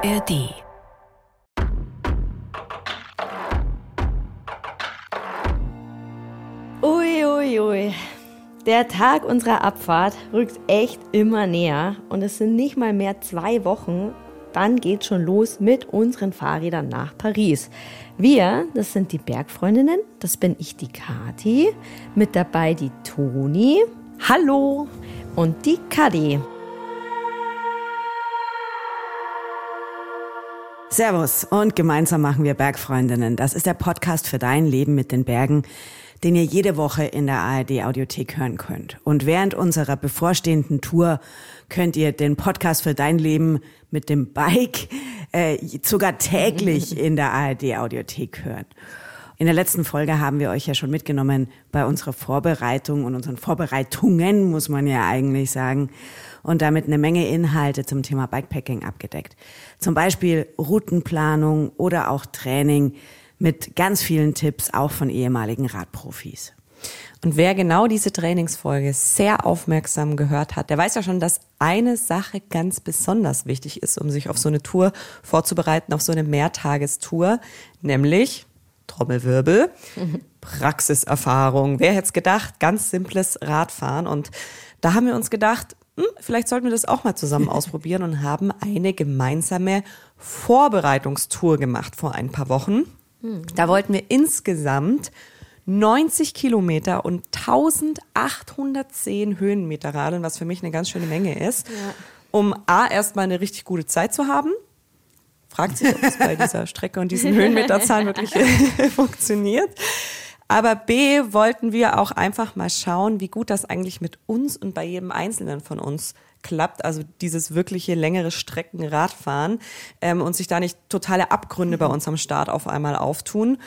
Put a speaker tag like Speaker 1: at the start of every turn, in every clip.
Speaker 1: ARD.
Speaker 2: Uiuiui. Ui, ui. Der Tag unserer Abfahrt rückt echt immer näher und es sind nicht mal mehr zwei Wochen. Dann geht's schon los mit unseren Fahrrädern nach Paris. Wir, das sind die Bergfreundinnen, das bin ich, die Kati, mit dabei die Toni, hallo, und die Kadi.
Speaker 3: Servus und gemeinsam machen wir Bergfreundinnen. Das ist der Podcast für dein Leben mit den Bergen, den ihr jede Woche in der ARD Audiothek hören könnt. Und während unserer bevorstehenden Tour könnt ihr den Podcast für dein Leben mit dem Bike äh, sogar täglich in der ARD Audiothek hören. In der letzten Folge haben wir euch ja schon mitgenommen bei unserer Vorbereitung und unseren Vorbereitungen, muss man ja eigentlich sagen, und damit eine Menge Inhalte zum Thema Bikepacking abgedeckt. Zum Beispiel Routenplanung oder auch Training mit ganz vielen Tipps, auch von ehemaligen Radprofis.
Speaker 4: Und wer genau diese Trainingsfolge sehr aufmerksam gehört hat, der weiß ja schon, dass eine Sache ganz besonders wichtig ist, um sich auf so eine Tour vorzubereiten, auf so eine Mehrtagestour, nämlich Trommelwirbel, Praxiserfahrung. Wer hätte es gedacht? Ganz simples Radfahren. Und da haben wir uns gedacht, hm, vielleicht sollten wir das auch mal zusammen ausprobieren und haben eine gemeinsame Vorbereitungstour gemacht vor ein paar Wochen. Da wollten wir insgesamt 90 Kilometer und 1810 Höhenmeter radeln, was für mich eine ganz schöne Menge ist, ja. um A, erstmal eine richtig gute Zeit zu haben fragt sich, ob es bei dieser Strecke und diesen Höhenmeterzahlen wirklich funktioniert. Aber B wollten wir auch einfach mal schauen, wie gut das eigentlich mit uns und bei jedem Einzelnen von uns klappt, also dieses wirkliche längere Streckenradfahren ähm, und sich da nicht totale Abgründe bei uns am Start auf einmal auftun.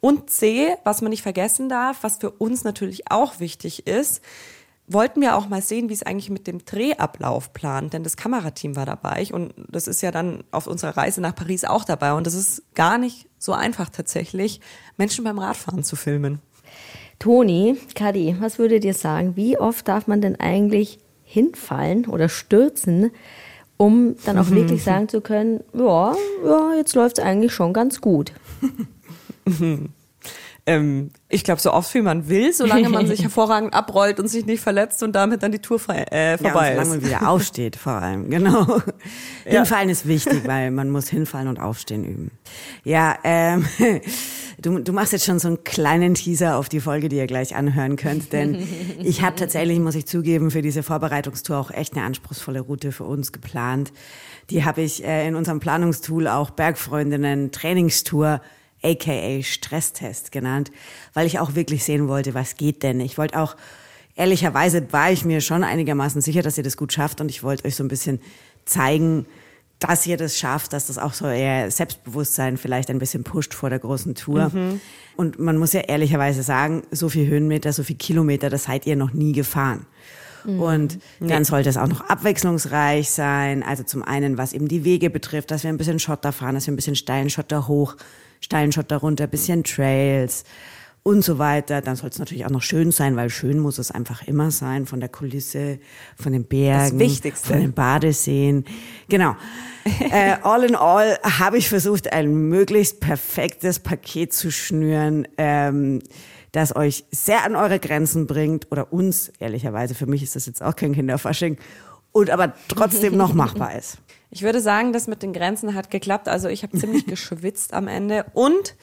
Speaker 4: Und C, was man nicht vergessen darf, was für uns natürlich auch wichtig ist, wollten wir auch mal sehen, wie es eigentlich mit dem Drehablauf plant, denn das Kamerateam war dabei und das ist ja dann auf unserer Reise nach Paris auch dabei und das ist gar nicht so einfach tatsächlich, Menschen beim Radfahren zu filmen.
Speaker 2: Toni, Kadi, was würdet ihr sagen? Wie oft darf man denn eigentlich hinfallen oder stürzen, um dann auch wirklich sagen zu können, ja, ja, jetzt läuft es eigentlich schon ganz gut?
Speaker 4: ähm, ich glaube, so oft wie man will, solange man sich hervorragend abrollt und sich nicht verletzt und damit dann die Tour äh, vorbei
Speaker 3: ja, und solange man wieder aufsteht, vor allem, genau. Ja. Hinfallen ist wichtig, weil man muss hinfallen und aufstehen üben. Ja, ähm, du, du machst jetzt schon so einen kleinen Teaser auf die Folge, die ihr gleich anhören könnt, denn ich habe tatsächlich, muss ich zugeben, für diese Vorbereitungstour auch echt eine anspruchsvolle Route für uns geplant. Die habe ich äh, in unserem Planungstool auch Bergfreundinnen Trainingstour aka Stresstest genannt, weil ich auch wirklich sehen wollte, was geht denn. Ich wollte auch, ehrlicherweise war ich mir schon einigermaßen sicher, dass ihr das gut schafft und ich wollte euch so ein bisschen zeigen, dass ihr das schafft, dass das auch so eher Selbstbewusstsein vielleicht ein bisschen pusht vor der großen Tour. Mhm. Und man muss ja ehrlicherweise sagen, so viel Höhenmeter, so viel Kilometer, das seid ihr noch nie gefahren. Mhm. Und dann sollte es auch noch abwechslungsreich sein. Also zum einen, was eben die Wege betrifft, dass wir ein bisschen Schotter fahren, dass wir ein bisschen steilen Schotter hoch steilen Schotter runter, bisschen Trails und so weiter. Dann soll es natürlich auch noch schön sein, weil schön muss es einfach immer sein, von der Kulisse, von den Bergen, von den Badeseen. Genau. äh, all in all habe ich versucht, ein möglichst perfektes Paket zu schnüren, ähm, das euch sehr an eure Grenzen bringt oder uns, ehrlicherweise, für mich ist das jetzt auch kein Kinderfasching, und aber trotzdem noch machbar ist.
Speaker 4: Ich würde sagen, das mit den Grenzen hat geklappt. Also ich habe ziemlich geschwitzt am Ende und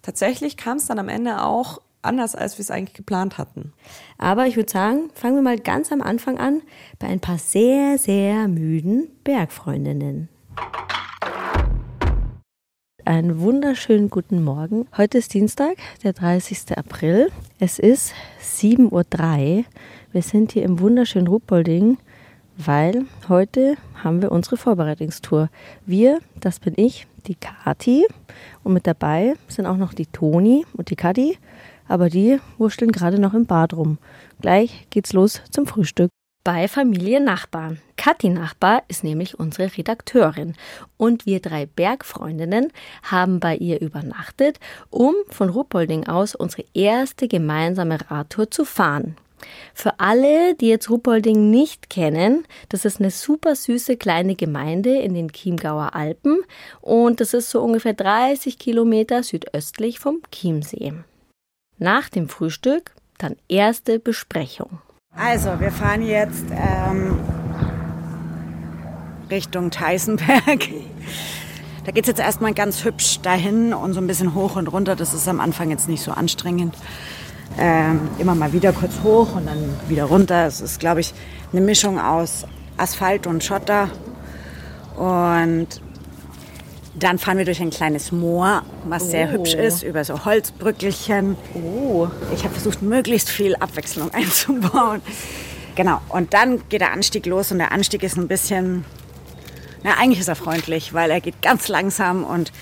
Speaker 4: tatsächlich kam es dann am Ende auch anders, als wir es eigentlich geplant hatten.
Speaker 2: Aber ich würde sagen, fangen wir mal ganz am Anfang an bei ein paar sehr, sehr müden Bergfreundinnen. Einen wunderschönen guten Morgen. Heute ist Dienstag, der 30. April. Es ist 7.03 Uhr. Wir sind hier im wunderschönen Ruppolding weil heute haben wir unsere Vorbereitungstour. Wir, das bin ich, die Kati und mit dabei sind auch noch die Toni und die Kati, aber die wurschteln gerade noch im Bad rum. Gleich geht's los zum Frühstück. Bei Familie Nachbar. Kathi Nachbar ist nämlich unsere Redakteurin und wir drei Bergfreundinnen haben bei ihr übernachtet, um von Ruppolding aus unsere erste gemeinsame Radtour zu fahren. Für alle, die jetzt Ruppolding nicht kennen, das ist eine super süße kleine Gemeinde in den Chiemgauer Alpen und das ist so ungefähr 30 Kilometer südöstlich vom Chiemsee. Nach dem Frühstück dann erste Besprechung.
Speaker 3: Also, wir fahren jetzt ähm, Richtung Theisenberg. Da geht es jetzt erstmal ganz hübsch dahin und so ein bisschen hoch und runter. Das ist am Anfang jetzt nicht so anstrengend. Ähm, immer mal wieder kurz hoch und dann wieder runter. Es ist, glaube ich, eine Mischung aus Asphalt und Schotter. Und dann fahren wir durch ein kleines Moor, was oh. sehr hübsch ist, über so Holzbrückelchen. Oh. Ich habe versucht, möglichst viel Abwechslung einzubauen. Genau, und dann geht der Anstieg los und der Anstieg ist ein bisschen, na eigentlich ist er freundlich, weil er geht ganz langsam und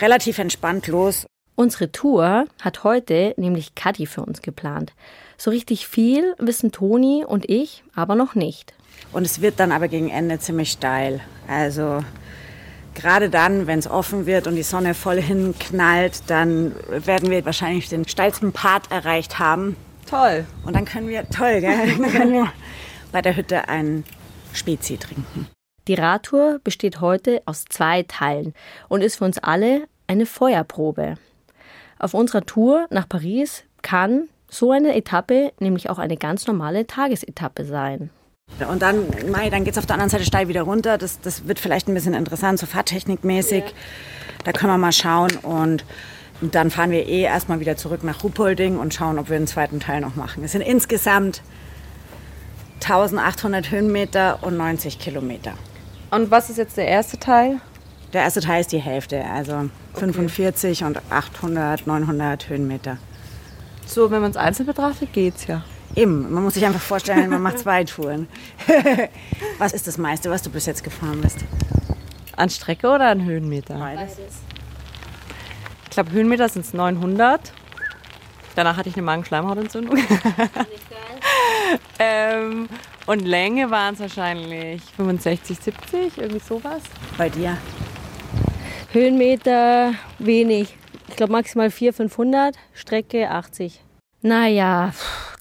Speaker 3: relativ entspannt los.
Speaker 2: Unsere Tour hat heute nämlich Kathi für uns geplant. So richtig viel wissen Toni und ich aber noch nicht.
Speaker 3: Und es wird dann aber gegen Ende ziemlich steil. Also gerade dann, wenn es offen wird und die Sonne voll hinknallt, dann werden wir wahrscheinlich den steilsten Part erreicht haben.
Speaker 4: Toll.
Speaker 3: Und dann können wir, toll, gell? Dann können wir bei der Hütte ein Spezi trinken.
Speaker 2: Die Radtour besteht heute aus zwei Teilen und ist für uns alle eine Feuerprobe. Auf unserer Tour nach Paris kann so eine Etappe nämlich auch eine ganz normale Tagesetappe sein.
Speaker 3: Und dann, dann geht es auf der anderen Seite steil wieder runter. Das, das wird vielleicht ein bisschen interessant, so fahrtechnikmäßig. Ja. Da können wir mal schauen. Und dann fahren wir eh erstmal wieder zurück nach Ruppolding und schauen, ob wir einen zweiten Teil noch machen. Es sind insgesamt 1800 Höhenmeter und 90 Kilometer.
Speaker 4: Und was ist jetzt der erste Teil?
Speaker 3: Der erste Teil ist die Hälfte, also okay. 45 und 800, 900 Höhenmeter.
Speaker 4: So, wenn man es einzeln betrachtet, geht's ja.
Speaker 3: Eben, man muss sich einfach vorstellen, man macht zwei Touren. was ist das meiste, was du bis jetzt gefahren bist?
Speaker 4: An Strecke oder an Höhenmeter?
Speaker 3: Beides.
Speaker 4: Ich glaube, Höhenmeter sind es 900. Danach hatte ich eine Magenschleimhautentzündung. ähm, und Länge waren es wahrscheinlich 65, 70, irgendwie sowas.
Speaker 3: Bei dir?
Speaker 2: Höhenmeter wenig. Ich glaube maximal 400, 500, Strecke 80. Naja,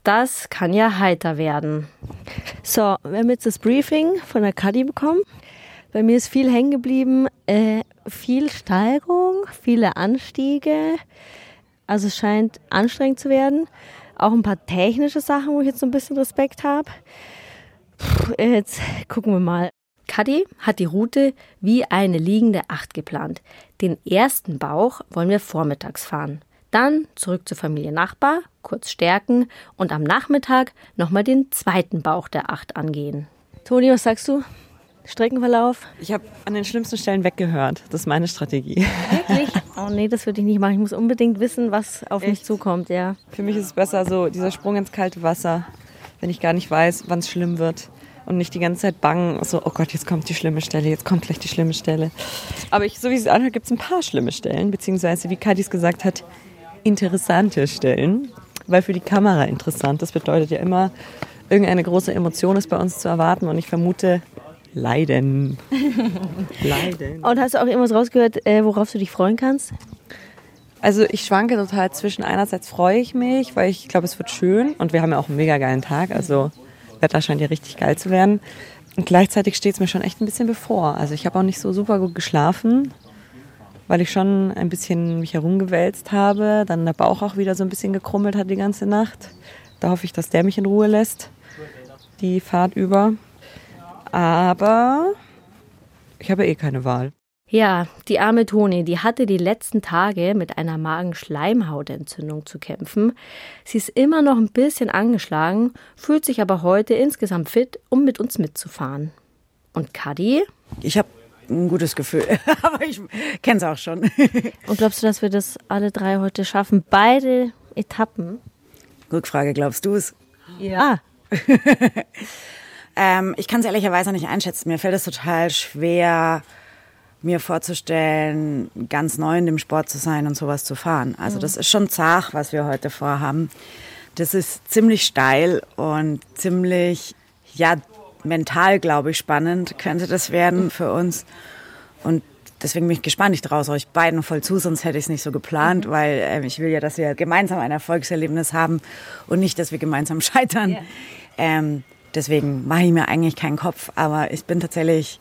Speaker 2: das kann ja heiter werden. So, wir haben jetzt das Briefing von der Kadi bekommen. Bei mir ist viel hängen geblieben, äh, viel Steigerung, viele Anstiege. Also es scheint anstrengend zu werden. Auch ein paar technische Sachen, wo ich jetzt so ein bisschen Respekt habe. Jetzt gucken wir mal. Kadi hat die Route wie eine liegende Acht geplant. Den ersten Bauch wollen wir vormittags fahren. Dann zurück zur Familie Nachbar, kurz stärken und am Nachmittag nochmal den zweiten Bauch der Acht angehen. Toni, was sagst du? Streckenverlauf?
Speaker 4: Ich habe an den schlimmsten Stellen weggehört. Das ist meine Strategie.
Speaker 2: Wirklich? Oh nee, das würde ich nicht machen. Ich muss unbedingt wissen, was auf Echt? mich zukommt, ja.
Speaker 4: Für mich ist es besser so dieser Sprung ins kalte Wasser, wenn ich gar nicht weiß, wann es schlimm wird und nicht die ganze Zeit bangen, so, oh Gott, jetzt kommt die schlimme Stelle, jetzt kommt gleich die schlimme Stelle. Aber ich, so wie es anhört, gibt es ein paar schlimme Stellen, beziehungsweise, wie Kadis gesagt hat, interessante Stellen, weil für die Kamera interessant. Das bedeutet ja immer, irgendeine große Emotion ist bei uns zu erwarten und ich vermute, Leiden.
Speaker 2: Leiden. Und hast du auch irgendwas rausgehört, äh, worauf du dich freuen kannst?
Speaker 4: Also ich schwanke total zwischen einerseits freue ich mich, weil ich glaube, es wird schön und wir haben ja auch einen mega geilen Tag. Also Wetter scheint ja richtig geil zu werden. Und gleichzeitig steht es mir schon echt ein bisschen bevor. Also ich habe auch nicht so super gut geschlafen, weil ich schon ein bisschen mich herumgewälzt habe. Dann der Bauch auch wieder so ein bisschen gekrummelt hat die ganze Nacht. Da hoffe ich, dass der mich in Ruhe lässt, die Fahrt über. Aber ich habe eh keine Wahl.
Speaker 2: Ja, die arme Toni, die hatte die letzten Tage mit einer Magenschleimhautentzündung zu kämpfen. Sie ist immer noch ein bisschen angeschlagen, fühlt sich aber heute insgesamt fit, um mit uns mitzufahren. Und Kadi?
Speaker 3: Ich habe ein gutes Gefühl, aber ich kenne es auch schon.
Speaker 2: Und glaubst du, dass wir das alle drei heute schaffen? Beide Etappen?
Speaker 3: Rückfrage, glaubst du es?
Speaker 2: Ja.
Speaker 3: ähm, ich kann es ehrlicherweise nicht einschätzen. Mir fällt es total schwer, mir vorzustellen, ganz neu in dem Sport zu sein und sowas zu fahren. Also mhm. das ist schon zart, was wir heute vorhaben. Das ist ziemlich steil und ziemlich, ja, mental, glaube ich, spannend könnte das werden für uns. Und deswegen bin ich gespannt. Ich traue euch beiden voll zu, sonst hätte ich es nicht so geplant, mhm. weil äh, ich will ja, dass wir gemeinsam ein Erfolgserlebnis haben und nicht, dass wir gemeinsam scheitern. Yeah. Ähm, deswegen mache ich mir eigentlich keinen Kopf, aber ich bin tatsächlich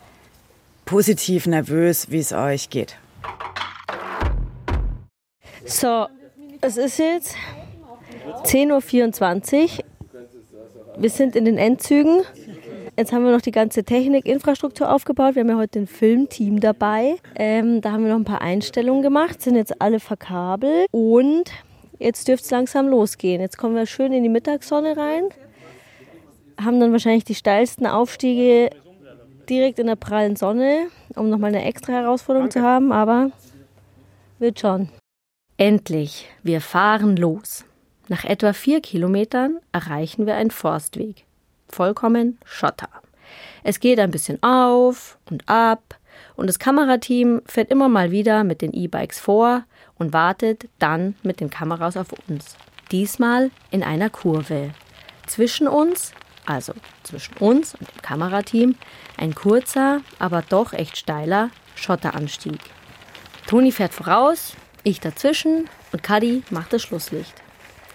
Speaker 3: positiv nervös, wie es euch geht.
Speaker 2: So, es ist jetzt 10.24 Uhr. Wir sind in den Endzügen. Jetzt haben wir noch die ganze Technik, Infrastruktur aufgebaut. Wir haben ja heute ein Filmteam dabei. Ähm, da haben wir noch ein paar Einstellungen gemacht, sind jetzt alle verkabelt und jetzt dürfte es langsam losgehen. Jetzt kommen wir schön in die Mittagssonne rein, haben dann wahrscheinlich die steilsten Aufstiege direkt in der prallen Sonne, um nochmal eine extra Herausforderung Danke. zu haben, aber wird schon. Endlich, wir fahren los. Nach etwa vier Kilometern erreichen wir einen Forstweg vollkommen Schotter. Es geht ein bisschen auf und ab und das Kamerateam fährt immer mal wieder mit den E-Bikes vor und wartet dann mit den Kameras auf uns. Diesmal in einer Kurve. Zwischen uns, also zwischen uns und dem Kamerateam, ein kurzer, aber doch echt steiler Schotteranstieg. Toni fährt voraus, ich dazwischen und Cuddy macht das Schlusslicht.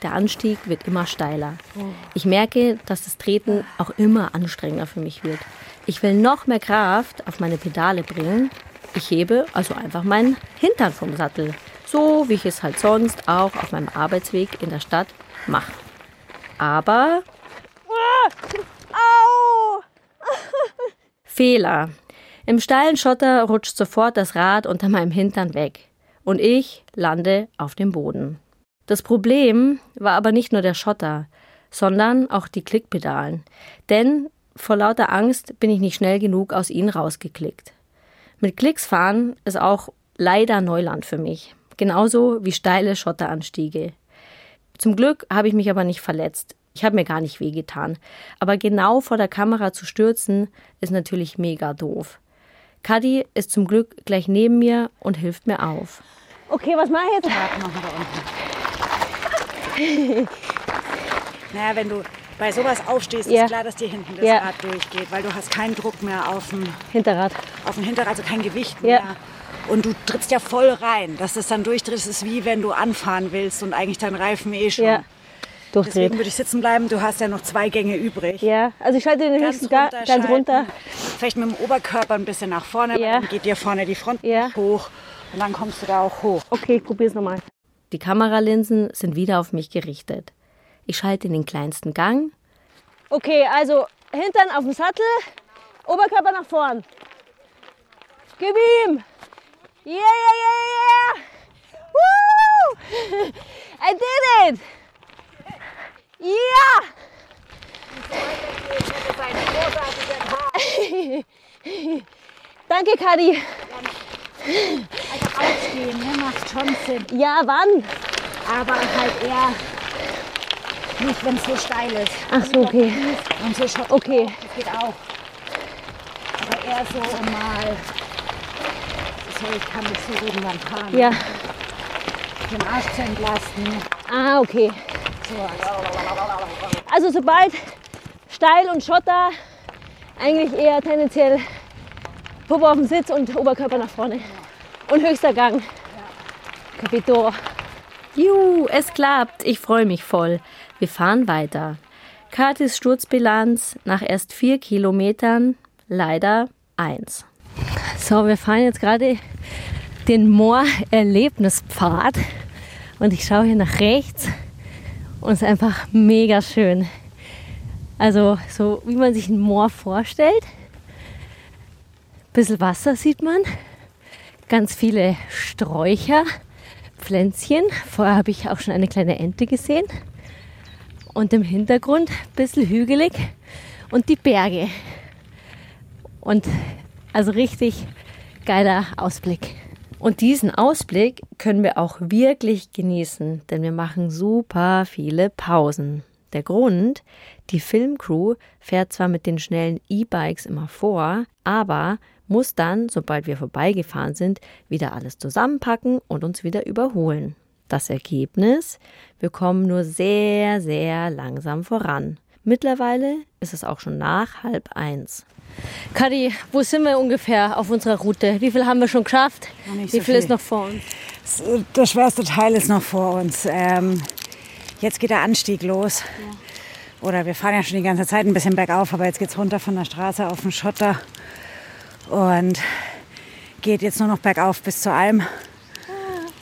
Speaker 2: Der Anstieg wird immer steiler. Ich merke, dass das Treten auch immer anstrengender für mich wird. Ich will noch mehr Kraft auf meine Pedale bringen. Ich hebe also einfach meinen Hintern vom Sattel. So wie ich es halt sonst auch auf meinem Arbeitsweg in der Stadt mache. Aber. Au! Fehler. Im steilen Schotter rutscht sofort das Rad unter meinem Hintern weg. Und ich lande auf dem Boden. Das Problem war aber nicht nur der Schotter, sondern auch die Klickpedalen. Denn vor lauter Angst bin ich nicht schnell genug aus ihnen rausgeklickt. Mit Klicks fahren ist auch leider Neuland für mich. Genauso wie steile Schotteranstiege. Zum Glück habe ich mich aber nicht verletzt. Ich habe mir gar nicht wehgetan. Aber genau vor der Kamera zu stürzen, ist natürlich mega doof. Cuddy ist zum Glück gleich neben mir und hilft mir auf. Okay, was mache ich jetzt?
Speaker 3: naja, wenn du bei sowas aufstehst, ja. ist klar, dass dir hinten das ja. Rad durchgeht, weil du hast keinen Druck mehr auf dem
Speaker 2: Hinterrad.
Speaker 3: Auf dem Hinterrad, also kein Gewicht mehr. Ja. Und du trittst ja voll rein. Dass das dann durchtritt, ist wie wenn du anfahren willst und eigentlich dein Reifen eh schon. Ja. Durchdreht. Deswegen würde ich sitzen bleiben. Du hast ja noch zwei Gänge übrig.
Speaker 2: Ja, also ich schalte den höchsten runter, ganz runter.
Speaker 3: Vielleicht mit dem Oberkörper ein bisschen nach vorne, ja. dann geht dir vorne die Front ja. hoch und dann kommst du da auch hoch.
Speaker 2: Okay, ich probier's nochmal. Die Kameralinsen sind wieder auf mich gerichtet. Ich schalte in den kleinsten Gang. Okay, also Hintern auf dem Sattel, Oberkörper nach vorn. Gib ihm! Yeah, yeah, yeah, yeah! Woo! I did it! Ja! Danke, Kadi.
Speaker 3: Also aufstehen, ne, macht schon Sinn.
Speaker 2: Ja, wann?
Speaker 3: Aber halt eher nicht, wenn es so steil ist.
Speaker 2: Ach so, okay.
Speaker 3: Und so Schott
Speaker 2: Okay.
Speaker 3: Das geht auch. Aber eher so mal. So, ich kann nicht so reden beim Fahren.
Speaker 2: Ja.
Speaker 3: Den Arsch zu entlasten.
Speaker 2: Ah, okay.
Speaker 3: So.
Speaker 2: Also sobald steil und Schotter, eigentlich eher tendenziell Puppe auf dem Sitz und Oberkörper nach vorne. Und höchster Gang. Capito. Juhu, es klappt. Ich freue mich voll. Wir fahren weiter. Katis Sturzbilanz nach erst vier Kilometern leider eins. So, wir fahren jetzt gerade den Moor-Erlebnispfad und ich schaue hier nach rechts und es ist einfach mega schön. Also so wie man sich ein Moor vorstellt bisschen Wasser sieht man, ganz viele Sträucher, Pflänzchen. Vorher habe ich auch schon eine kleine Ente gesehen. Und im Hintergrund ein bisschen hügelig und die Berge. Und also richtig geiler Ausblick. Und diesen Ausblick können wir auch wirklich genießen, denn wir machen super viele Pausen. Der Grund, die Filmcrew fährt zwar mit den schnellen E-Bikes immer vor, aber muss dann, sobald wir vorbeigefahren sind, wieder alles zusammenpacken und uns wieder überholen. Das Ergebnis, wir kommen nur sehr, sehr langsam voran. Mittlerweile ist es auch schon nach halb eins. Kadi, wo sind wir ungefähr auf unserer Route? Wie viel haben wir schon geschafft? Wie
Speaker 3: so
Speaker 2: viel,
Speaker 3: viel.
Speaker 2: ist noch vor uns?
Speaker 3: Der schwerste Teil ist noch vor uns. Ähm, jetzt geht der Anstieg los. Ja. Oder wir fahren ja schon die ganze Zeit ein bisschen bergauf, aber jetzt geht es runter von der Straße auf den Schotter und geht jetzt nur noch bergauf bis zur Alm.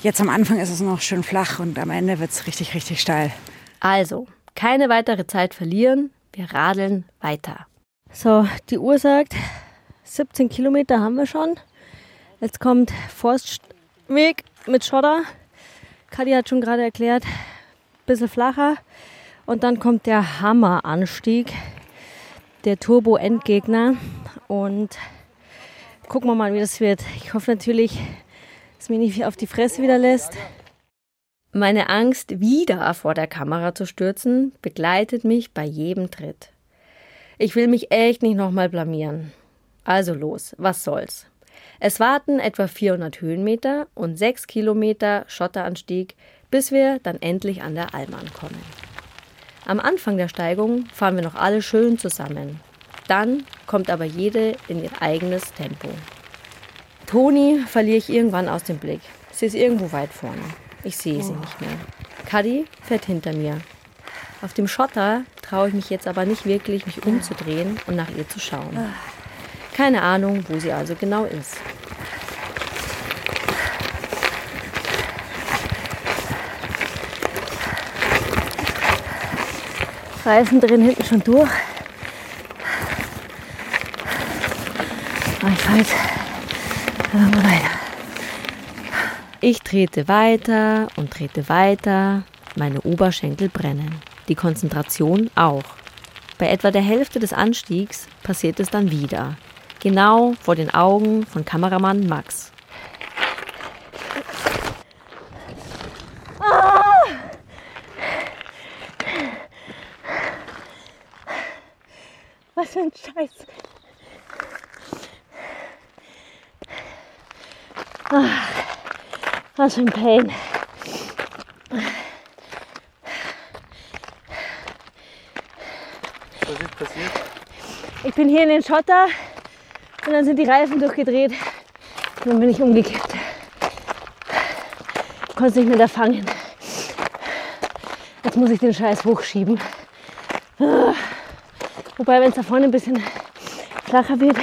Speaker 3: Jetzt am Anfang ist es noch schön flach und am Ende wird es richtig, richtig steil.
Speaker 2: Also, keine weitere Zeit verlieren. Wir radeln weiter. So, die Uhr sagt, 17 Kilometer haben wir schon. Jetzt kommt Forstweg mit Schotter. Kadi hat schon gerade erklärt, bisschen flacher. Und dann kommt der Hammeranstieg, der Turbo-Endgegner. Und gucken wir mal, wie das wird. Ich hoffe natürlich, dass mich nicht auf die Fresse wieder lässt. Meine Angst, wieder vor der Kamera zu stürzen, begleitet mich bei jedem Tritt. Ich will mich echt nicht nochmal blamieren. Also los, was soll's. Es warten etwa 400 Höhenmeter und 6 Kilometer Schotteranstieg, bis wir dann endlich an der Alm ankommen. Am Anfang der Steigung fahren wir noch alle schön zusammen. Dann kommt aber jede in ihr eigenes Tempo. Toni verliere ich irgendwann aus dem Blick. Sie ist irgendwo weit vorne. Ich sehe sie nicht mehr. Cuddy fährt hinter mir. Auf dem Schotter traue ich mich jetzt aber nicht wirklich, mich umzudrehen und nach ihr zu schauen. Keine Ahnung, wo sie also genau ist. Reifen drehen hinten schon durch. Weiter. Ich trete weiter und trete weiter. Meine Oberschenkel brennen. Die Konzentration auch. Bei etwa der Hälfte des Anstiegs passiert es dann wieder. Genau vor den Augen von Kameramann Max. Was für ein Scheiß. Ah, ein Pain.
Speaker 4: Was ist passiert?
Speaker 2: Ich bin hier in den Schotter und dann sind die Reifen durchgedreht und dann bin ich umgekippt. Ich konnte es nicht mehr da fangen. Jetzt muss ich den Scheiß hochschieben. Wobei, wenn es da vorne ein bisschen flacher wird,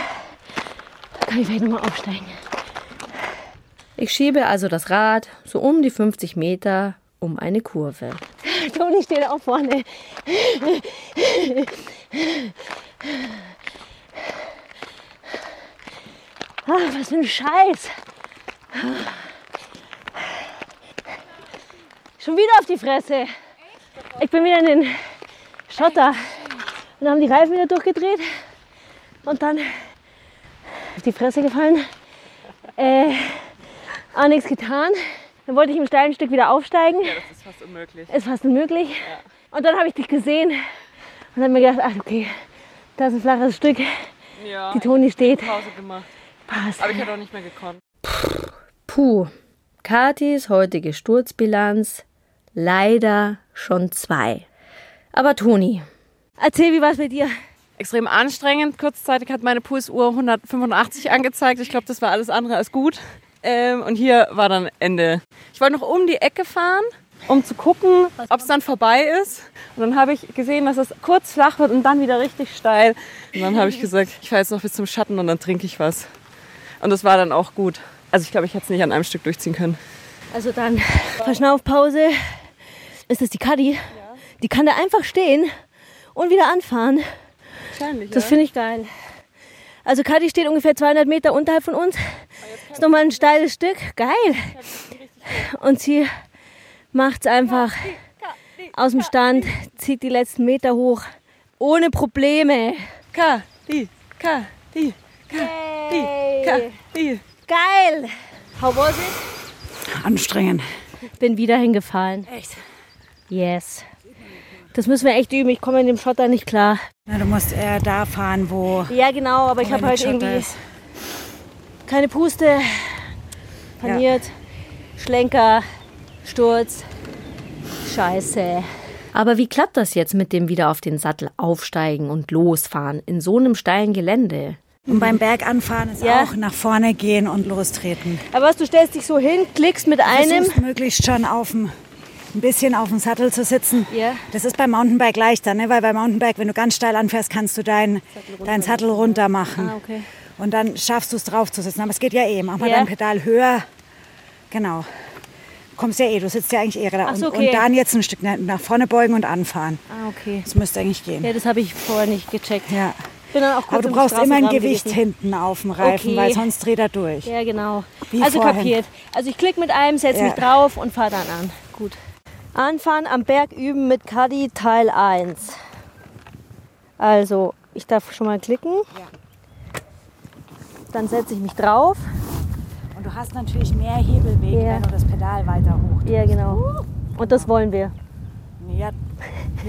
Speaker 2: kann ich vielleicht nochmal aufsteigen. Ich schiebe also das Rad so um die 50 Meter um eine Kurve. Toni steht auch vorne. Ah, was für ein Scheiß. Schon wieder auf die Fresse. Ich bin wieder in den Schotter. Und dann haben die Reifen wieder durchgedreht und dann auf die Fresse gefallen. Äh, auch nichts getan. Dann wollte ich im steilen Stück wieder aufsteigen.
Speaker 4: Ja, das ist fast unmöglich.
Speaker 2: Ist fast unmöglich. Und dann habe ich dich gesehen und habe mir gedacht, ach okay, da ist ein flaches Stück.
Speaker 4: Ja,
Speaker 2: Die Toni steht.
Speaker 4: Pause gemacht.
Speaker 2: Passt.
Speaker 4: Aber ich hätte auch nicht mehr gekonnt.
Speaker 2: Puh, Katis heutige Sturzbilanz leider schon zwei. Aber Toni, erzähl, wie war es mit dir?
Speaker 4: Extrem anstrengend. Kurzzeitig hat meine Pulsuhr 185 angezeigt. Ich glaube, das war alles andere als gut. Ähm, und hier war dann Ende. Ich wollte noch um die Ecke fahren, um zu gucken, ob es dann vorbei ist. Und dann habe ich gesehen, dass es kurz flach wird und dann wieder richtig steil. Und dann habe ich gesagt, ich fahre jetzt noch bis zum Schatten und dann trinke ich was. Und das war dann auch gut. Also ich glaube, ich hätte es nicht an einem Stück durchziehen können.
Speaker 2: Also dann Verschnaufpause. Ist das die Kadi? Die kann da einfach stehen und wieder anfahren.
Speaker 4: Wahrscheinlich,
Speaker 2: Das finde ich geil. Also Kadi steht ungefähr 200 Meter unterhalb von uns. Ist nochmal ein steiles Stück. Geil. Und sie macht es einfach aus dem Stand, zieht die letzten Meter hoch. Ohne Probleme.
Speaker 4: K, die, K, die, K, die, K, die.
Speaker 2: Geil. How was it?
Speaker 3: Anstrengend.
Speaker 2: Bin wieder hingefallen.
Speaker 3: Echt?
Speaker 2: Yes. Das müssen wir echt üben. Ich komme in dem Schotter nicht klar.
Speaker 3: Na, du musst eher da fahren, wo
Speaker 2: Ja, genau, aber ich habe halt
Speaker 3: Schotter
Speaker 2: irgendwie
Speaker 3: ist.
Speaker 2: keine Puste. Paniert. Schlenker. Sturz. Scheiße. Aber wie klappt das jetzt mit dem wieder auf den Sattel aufsteigen und losfahren in so einem steilen Gelände?
Speaker 3: Und beim Berganfahren ist
Speaker 2: Ja.
Speaker 3: auch nach vorne gehen und lostreten.
Speaker 2: Aber was, du stellst dich so hin, klickst mit einem.
Speaker 3: Versuchst möglichst schon auf dem, ein bisschen auf dem Sattel zu sitzen.
Speaker 2: Ja.
Speaker 3: Das ist beim Mountainbike leichter, ne? weil beim Mountainbike, wenn du ganz steil anfährst, kannst du deinen dein Sattel runter machen.
Speaker 2: Ah, okay.
Speaker 3: Und dann schaffst du es drauf zu sitzen. Aber es geht ja eh. Mach mal
Speaker 2: Ja.
Speaker 3: dein Pedal höher. Genau. Du kommst ja eh, du sitzt ja eigentlich eh da.
Speaker 2: So,
Speaker 3: und,
Speaker 2: okay.
Speaker 3: und dann jetzt ein Stück nach- nach vorne beugen und anfahren.
Speaker 2: Ah, okay.
Speaker 3: Das müsste eigentlich gehen.
Speaker 2: Ja, das habe ich vorher nicht gecheckt.
Speaker 3: Ja.
Speaker 2: Bin dann auch kurz
Speaker 3: Aber du brauchst immer ein Gewicht
Speaker 2: gewesen.
Speaker 3: hinten auf dem Reifen,
Speaker 2: Okay.
Speaker 3: weil sonst dreht er durch.
Speaker 2: Ja, genau.
Speaker 3: Wie
Speaker 2: also
Speaker 3: vorhin.
Speaker 2: kapiert. Also ich klicke mit einem, setze
Speaker 3: Ja.
Speaker 2: mich drauf und fahre dann an. Gut. Anfahren am Berg üben mit Caddy Teil 1. Also, ich darf schon mal klicken. Dann setze ich mich drauf.
Speaker 3: Und du hast natürlich mehr Hebelweg,
Speaker 2: Ja.
Speaker 3: wenn du das Pedal weiter hoch.
Speaker 2: Ja, genau. Und das wollen wir.
Speaker 3: Ja,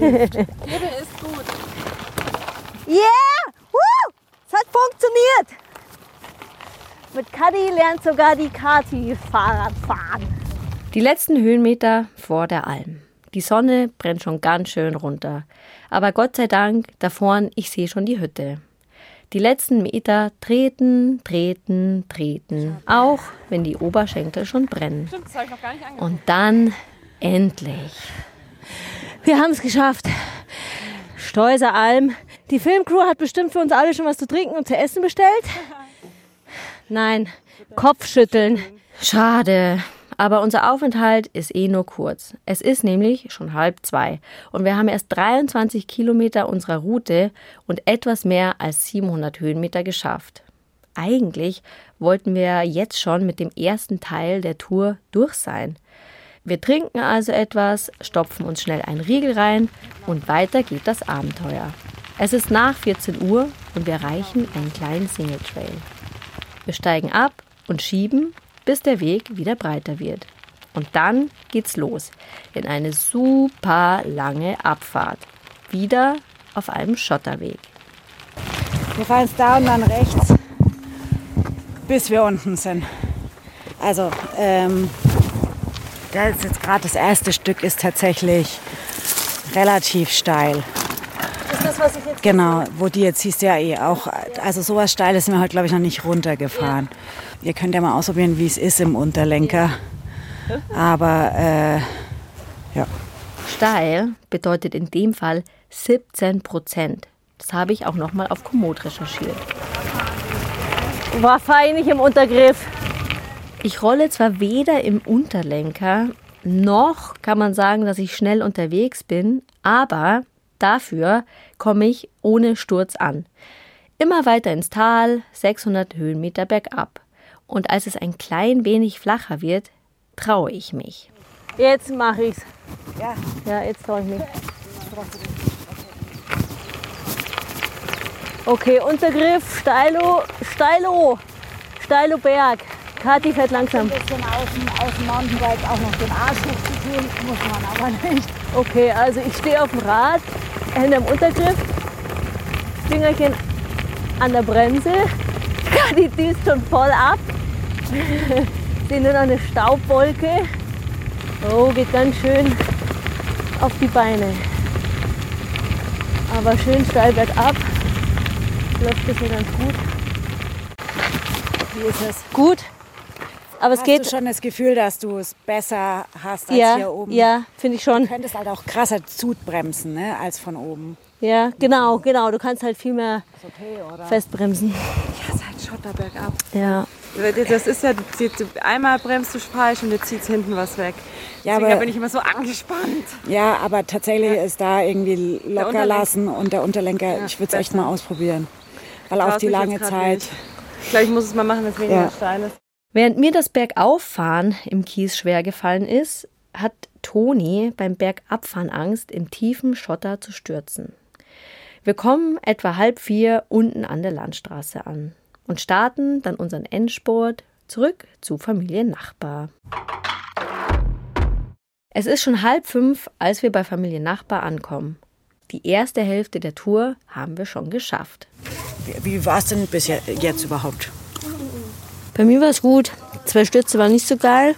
Speaker 2: Yeah! Woo! Es hat funktioniert! Mit Caddy lernt sogar die Kati Fahrrad fahren. Die letzten Höhenmeter vor der Alm. Die Sonne brennt schon ganz schön runter. Aber Gott sei Dank, da vorn, ich sehe schon die Hütte. Die letzten Meter treten, treten, treten. Auch wenn die Oberschenkel schon brennen. Und dann endlich. Wir haben es geschafft. Steuser Alm. Die Filmcrew hat bestimmt für uns alle schon was zu trinken und zu essen bestellt. Nein, Kopfschütteln. Schade. Aber unser Aufenthalt ist eh nur kurz. Es ist nämlich schon halb zwei und wir haben erst 23 Kilometer unserer Route und etwas mehr als 700 Höhenmeter geschafft. Eigentlich wollten wir jetzt schon mit dem ersten Teil der Tour durch sein. Wir trinken also etwas, stopfen uns schnell einen Riegel rein und weiter geht das Abenteuer. Es ist nach 14 Uhr und wir erreichen einen kleinen Single Trail. Wir steigen ab und schieben, bis der Weg wieder breiter wird. Und dann geht's los in eine super lange Abfahrt. Wieder auf einem Schotterweg.
Speaker 3: wir fahren jetzt da und dann rechts, bis wir unten sind. Also, ähm, das ist jetzt gerade das erste Stück ist tatsächlich relativ steil.
Speaker 2: Ist das, was ich jetzt
Speaker 3: Genau, wo die jetzt siehst ja eh auch. Also sowas Steiles sind wir heute, glaube ich, noch nicht runtergefahren. Ihr könnt ja mal ausprobieren, wie es ist im Unterlenker. Aber äh, ja,
Speaker 2: Steil bedeutet in dem Fall 17 Prozent. Das habe ich auch nochmal auf Komoot recherchiert. War fein nicht im Untergriff. Ich rolle zwar weder im Unterlenker, noch kann man sagen, dass ich schnell unterwegs bin, aber dafür komme ich ohne Sturz an. Immer weiter ins Tal, 600 Höhenmeter bergab. Und als es ein klein wenig flacher wird, traue ich mich. Jetzt mache ich's.
Speaker 3: ja,
Speaker 2: Ja, jetzt traue ich mich. Okay, Untergriff, Steilo, Steilo, Steilo Berg. Kathi fährt langsam.
Speaker 3: ein bisschen auf dem, auf dem Mountainbike auch noch den Arsch hochzutun, muss man aber nicht.
Speaker 2: Okay, also ich stehe auf dem Rad, Hände am Untergriff, Fingerchen an der Bremse. Kathi düst schon voll ab. Sehe nur noch eine Staubwolke. Oh, geht ganz schön auf die Beine. Aber schön steil bergab. Läuft das hier ganz gut.
Speaker 3: Wie ist es?
Speaker 2: Gut. Aber es
Speaker 3: Hast
Speaker 2: geht.
Speaker 3: du schon das Gefühl, dass du es besser hast als
Speaker 2: ja,
Speaker 3: hier oben?
Speaker 2: ja, finde ich schon.
Speaker 3: Du könntest halt auch krasser zutbremsen, ne, als von oben.
Speaker 2: Ja, genau, genau. Du kannst halt viel mehr
Speaker 3: okay,
Speaker 2: festbremsen.
Speaker 4: Ja, ist halt Schotterberg ab.
Speaker 2: Ja.
Speaker 4: Das ist ja, einmal bremst du falsch und jetzt zieht hinten was weg.
Speaker 3: Ja,
Speaker 4: Deswegen
Speaker 3: aber-
Speaker 4: bin ich immer so angespannt.
Speaker 3: Ja, aber tatsächlich ist da irgendwie locker lassen und der Unterlenker, ich würde es echt mal ausprobieren. Weil auf die lange Zeit.
Speaker 4: nicht. Ich glaube, ich muss es mal machen, wenn es weniger
Speaker 3: Ja.
Speaker 4: steil ist.
Speaker 2: Während mir das Bergauffahren im Kies schwer gefallen ist, hat Toni beim Bergabfahren Angst, im tiefen Schotter zu stürzen. Wir kommen etwa halb vier unten an der Landstraße an und starten dann unseren Endspurt zurück zu Familie Nachbar. Es ist schon halb fünf, als wir bei Familie Nachbar ankommen. Die erste Hälfte der Tour haben wir schon geschafft.
Speaker 3: Wie, wie war es denn bis je- jetzt überhaupt?
Speaker 2: Bei mir war es gut. Zwei Stürze waren nicht so geil.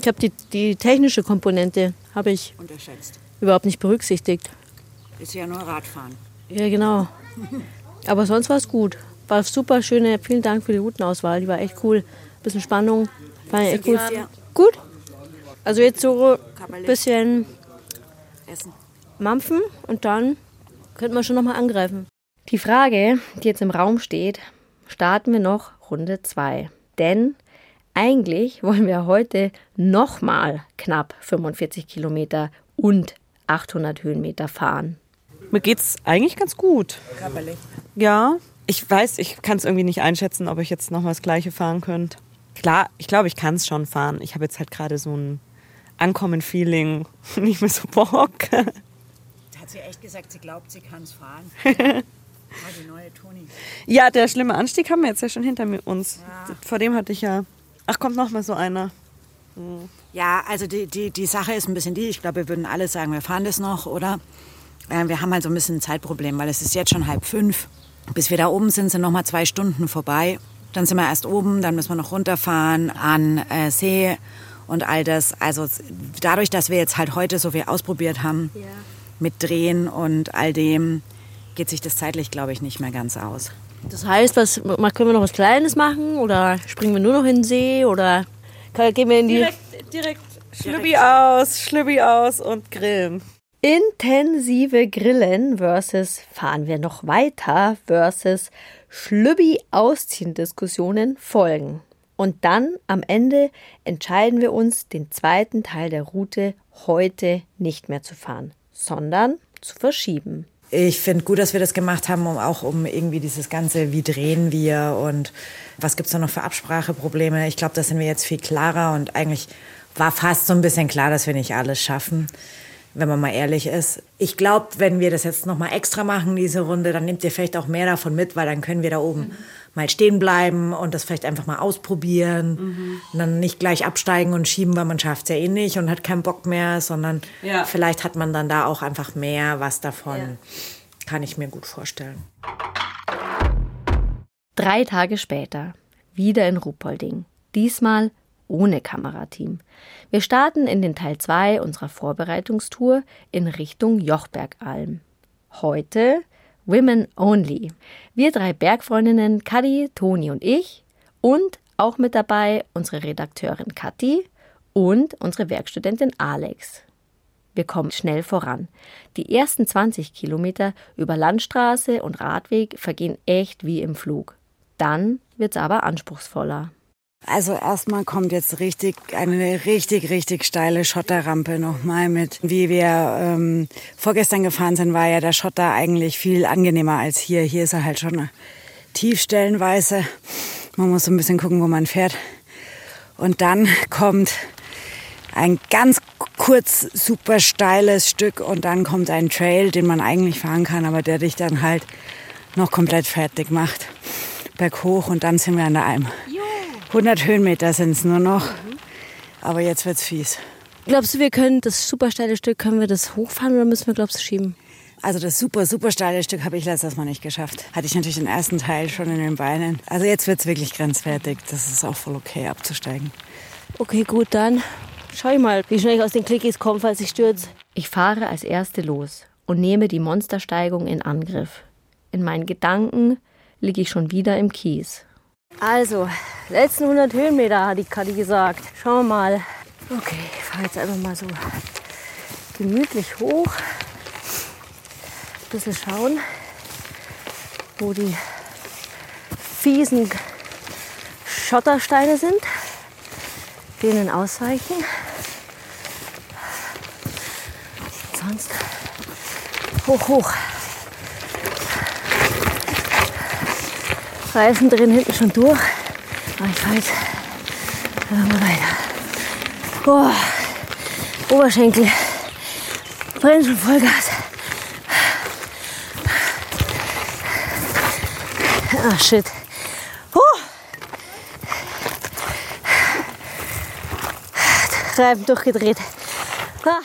Speaker 2: Ich habe die, die technische Komponente habe ich
Speaker 3: Unterschätzt.
Speaker 2: überhaupt nicht berücksichtigt.
Speaker 3: Ist ja nur Radfahren.
Speaker 2: Ja, genau. Aber sonst war es gut. War super schöne. Vielen Dank für die Routenauswahl. Die war echt cool. Bisschen Spannung. War echt gut. Gut. Also jetzt so ein bisschen
Speaker 3: Essen.
Speaker 2: mampfen und dann könnten wir schon nochmal angreifen. Die Frage, die jetzt im Raum steht, starten wir noch Runde 2. Denn eigentlich wollen wir heute nochmal knapp 45 Kilometer und 800 Höhenmeter fahren.
Speaker 4: Mir geht's eigentlich ganz gut.
Speaker 3: Körperlich.
Speaker 4: Ja, ich weiß, ich kann es irgendwie nicht einschätzen, ob ich jetzt noch mal das Gleiche fahren könnte. Klar, ich glaube, ich kann es schon fahren. Ich habe jetzt halt gerade so ein Ankommen-Feeling, nicht mehr so Bock.
Speaker 1: Hat sie echt gesagt, sie glaubt, sie kann es fahren. Die neue Toni.
Speaker 4: Ja, der schlimme Anstieg haben wir jetzt ja schon hinter mir uns. Vor dem hatte ich ja. Ach, kommt noch mal so einer.
Speaker 1: Ja, also die, die, die Sache ist ein bisschen die, ich glaube, wir würden alle sagen, wir fahren das noch, oder? Äh, wir haben halt so ein bisschen ein Zeitproblem, weil es ist jetzt schon halb fünf. Bis wir da oben sind, sind noch mal zwei Stunden vorbei. Dann sind wir erst oben, dann müssen wir noch runterfahren an äh, See und all das. Also dadurch, dass wir jetzt halt heute so viel ausprobiert haben mit Drehen und all dem, geht sich das zeitlich, glaube ich, nicht mehr ganz aus.
Speaker 2: Das heißt, was, mal- können wir noch was Kleines machen oder springen wir nur noch in den See oder gehen wir in die
Speaker 4: Direkt, direkt Schlübbi aus, Schlübbi aus und grillen.
Speaker 2: Intensive Grillen versus fahren wir noch weiter versus Schlübbi ausziehen Diskussionen folgen. Und dann am Ende entscheiden wir uns, den zweiten Teil der Route heute nicht mehr zu fahren, sondern zu verschieben.
Speaker 3: Ich finde gut, dass wir das gemacht haben, um auch um irgendwie dieses ganze, wie drehen wir und was gibt's da noch für Abspracheprobleme. Ich glaube, da sind wir jetzt viel klarer und eigentlich war fast so ein bisschen klar, dass wir nicht alles schaffen, wenn man mal ehrlich ist. Ich glaube, wenn wir das jetzt noch mal extra machen, diese Runde, dann nehmt ihr vielleicht auch mehr davon mit, weil dann können wir da oben mal stehen bleiben und das vielleicht einfach mal ausprobieren und dann nicht gleich absteigen und schieben, weil man schafft's ja eh nicht und hat keinen Bock mehr, sondern
Speaker 4: Ja.
Speaker 3: vielleicht hat man dann da auch einfach mehr was davon. Kann ich mir gut vorstellen.
Speaker 2: Drei Tage später, wieder in Ruhpolding. Diesmal ohne Kamerateam. Wir starten in den Teil 2 unserer Vorbereitungstour in Richtung Jochbergalm. Heute Women Only. Wir drei Bergfreundinnen, Kadi, Toni und ich und auch mit dabei unsere Redakteurin Kathi und unsere Werkstudentin Alex. Wir kommen schnell voran. Die ersten 20 Kilometer über Landstraße und Radweg vergehen echt wie im Flug. Dann wird's aber anspruchsvoller.
Speaker 1: Also erstmal kommt jetzt richtig eine richtig, richtig steile Schotterrampe nochmal mit. Wie wir ähm, vorgestern gefahren sind, war ja der Schotter eigentlich viel angenehmer als hier. Hier ist er halt schon tief stellenweise. Man muss so ein bisschen gucken, wo man fährt. Und dann kommt ein ganz kurz super steiles Stück und dann kommt ein Trail, den man eigentlich fahren kann, aber der dich dann halt noch komplett fertig macht. Berghoch und dann sind wir an der Alm. 100 Höhenmeter sind es nur noch. Aber jetzt wird's fies.
Speaker 2: Glaubst du, wir können das super steile Stück, können wir das hochfahren oder müssen wir, glaubst du, schieben?
Speaker 1: Also das super, super steile Stück habe ich letztes Mal nicht geschafft. Hatte ich natürlich den ersten Teil schon in den Beinen. Also jetzt wird's wirklich grenzwertig. Das ist auch voll okay abzusteigen.
Speaker 2: Okay, gut, dann schau ich mal, wie schnell ich aus den Clickies komme, falls ich stürze. Ich fahre als Erste los und nehme die Monstersteigung in Angriff. In meinen Gedanken liege ich schon wieder im Kies. Also, letzten 100 Höhenmeter, hat die Kadi gesagt. Schauen wir mal. Okay, ich fahre jetzt einfach mal so gemütlich hoch. Ein bisschen schauen, wo die fiesen Schottersteine sind. Denen ausweichen. Sonst hoch, hoch. Reifen drin hinten schon durch. Aber ich fahre jetzt einfach mal weiter. Boah, Oberschenkel brennen schon Vollgas. Ah, shit. Huh. Reifen durchgedreht. Ah.